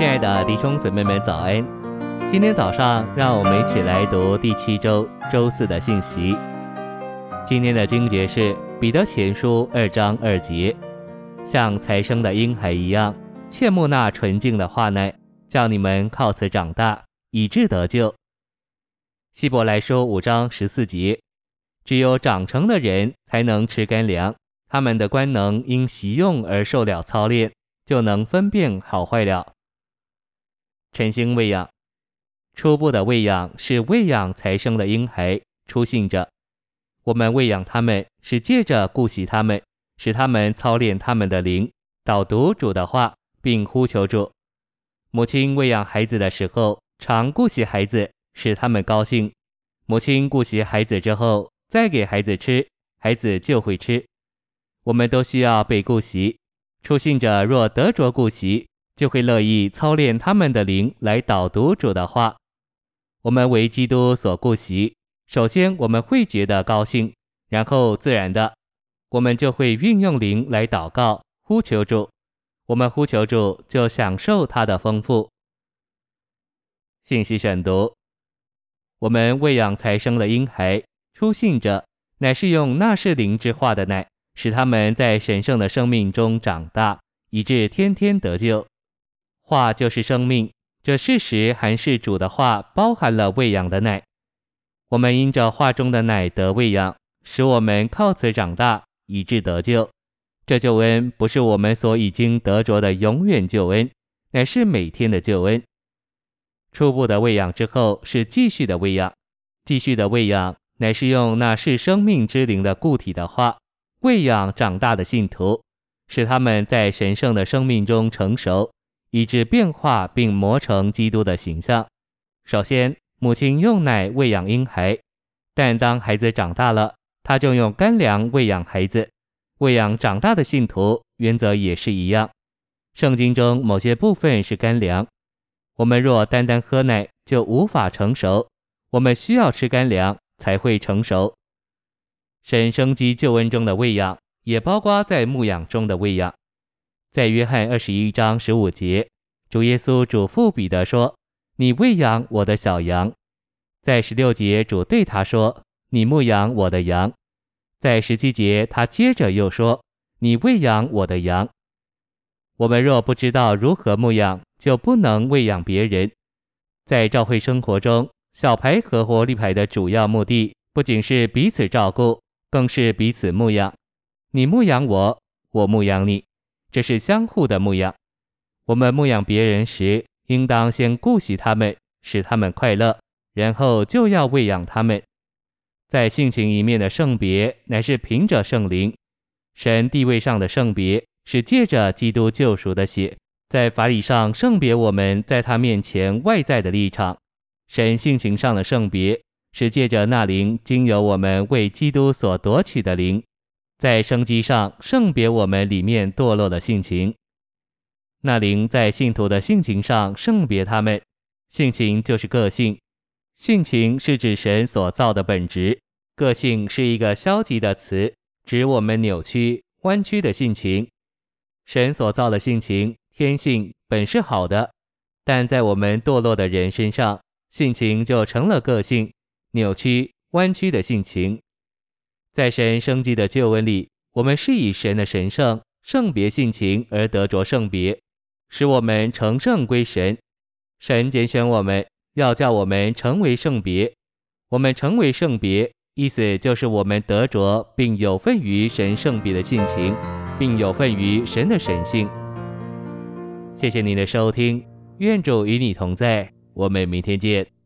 亲爱的弟兄姊妹们，早安！今天早上，让我们一起来读第七周周四的信息。今天的经节是彼得前书二章二节，像才生的婴孩一样，切慕那纯净的话呢，叫你们靠此长大，以致得救。希伯来书五章十四节，只有长成的人才能吃干粮，他们的官能因习用而受了操练，就能分辨好坏了。晨星喂养，初步的喂养是喂养才生的婴孩，初信者。我们喂养他们，是借着顾惜他们，使他们操练他们的灵，导读主的话，并呼求主。母亲喂养孩子的时候，常顾惜孩子，使他们高兴。母亲顾惜孩子之后，再给孩子吃，孩子就会吃。我们都需要被顾惜。初信者若得着顾惜，就会乐意操练他们的灵来导读主的话。我们为基督所顾惜，首先我们会觉得高兴，然后自然的，我们就会运用灵来祷告、呼求主。我们呼求主，就享受他的丰富。信息选读：我们喂养才生的婴孩，初信者乃是用那是灵之化的奶，使他们在神圣的生命中长大，以致天天得救。话就是生命，这事实还是主的话包含了喂养的奶。我们因着话中的奶得喂养，使我们靠此长大，以致得救。这救恩不是我们所已经得着的永远救恩，乃是每天的救恩。初步的喂养之后是继续的喂养，继续的喂养乃是用那是生命之灵的固体的话喂养长大的信徒，使他们在神圣的生命中成熟。以致变化并磨成基督的形象。首先，母亲用奶喂养婴孩，但当孩子长大了，她就用干粮喂养孩子。喂养长大的信徒，原则也是一样。圣经中某些部分是干粮，我们若单单喝奶，就无法成熟。我们需要吃干粮才会成熟。神生机救恩中的喂养，也包括在牧养中的喂养。在约翰二十一章十五节，主耶稣嘱咐彼得说：“你喂养我的小羊。”在十六节，主对他说：“你牧养我的羊。”在十七节，他接着又说：“你喂养我的羊。”我们若不知道如何牧养，就不能喂养别人。在教会生活中，小牌和活力牌的主要目的，不仅是彼此照顾，更是彼此牧养。你牧养我，我牧养你。这是相互的牧养。我们牧养别人时，应当先顾惜他们，使他们快乐，然后就要喂养他们。在性情一面的圣别，乃是凭着圣灵；神地位上的圣别，是借着基督救赎的血。在法理上圣别我们在他面前外在的立场；神性情上的圣别，是借着那灵经由我们为基督所夺取的灵。在生机上圣别我们里面堕落的性情，那灵在信徒的性情上圣别他们。性情就是个性，性情是指神所造的本质。个性是一个消极的词，指我们扭曲、弯曲的性情。神所造的性情天性本是好的，但在我们堕落的人身上，性情就成了个性，扭曲、弯曲的性情。在神生机的救恩里，我们是以神的神圣圣别性情而得着圣别，使我们成圣归神。神拣选我们，要叫我们成为圣别。我们成为圣别，意思就是我们得着并有份于神圣别的性情，并有份于神的神性。谢谢您的收听，愿主与你同在，我们明天见。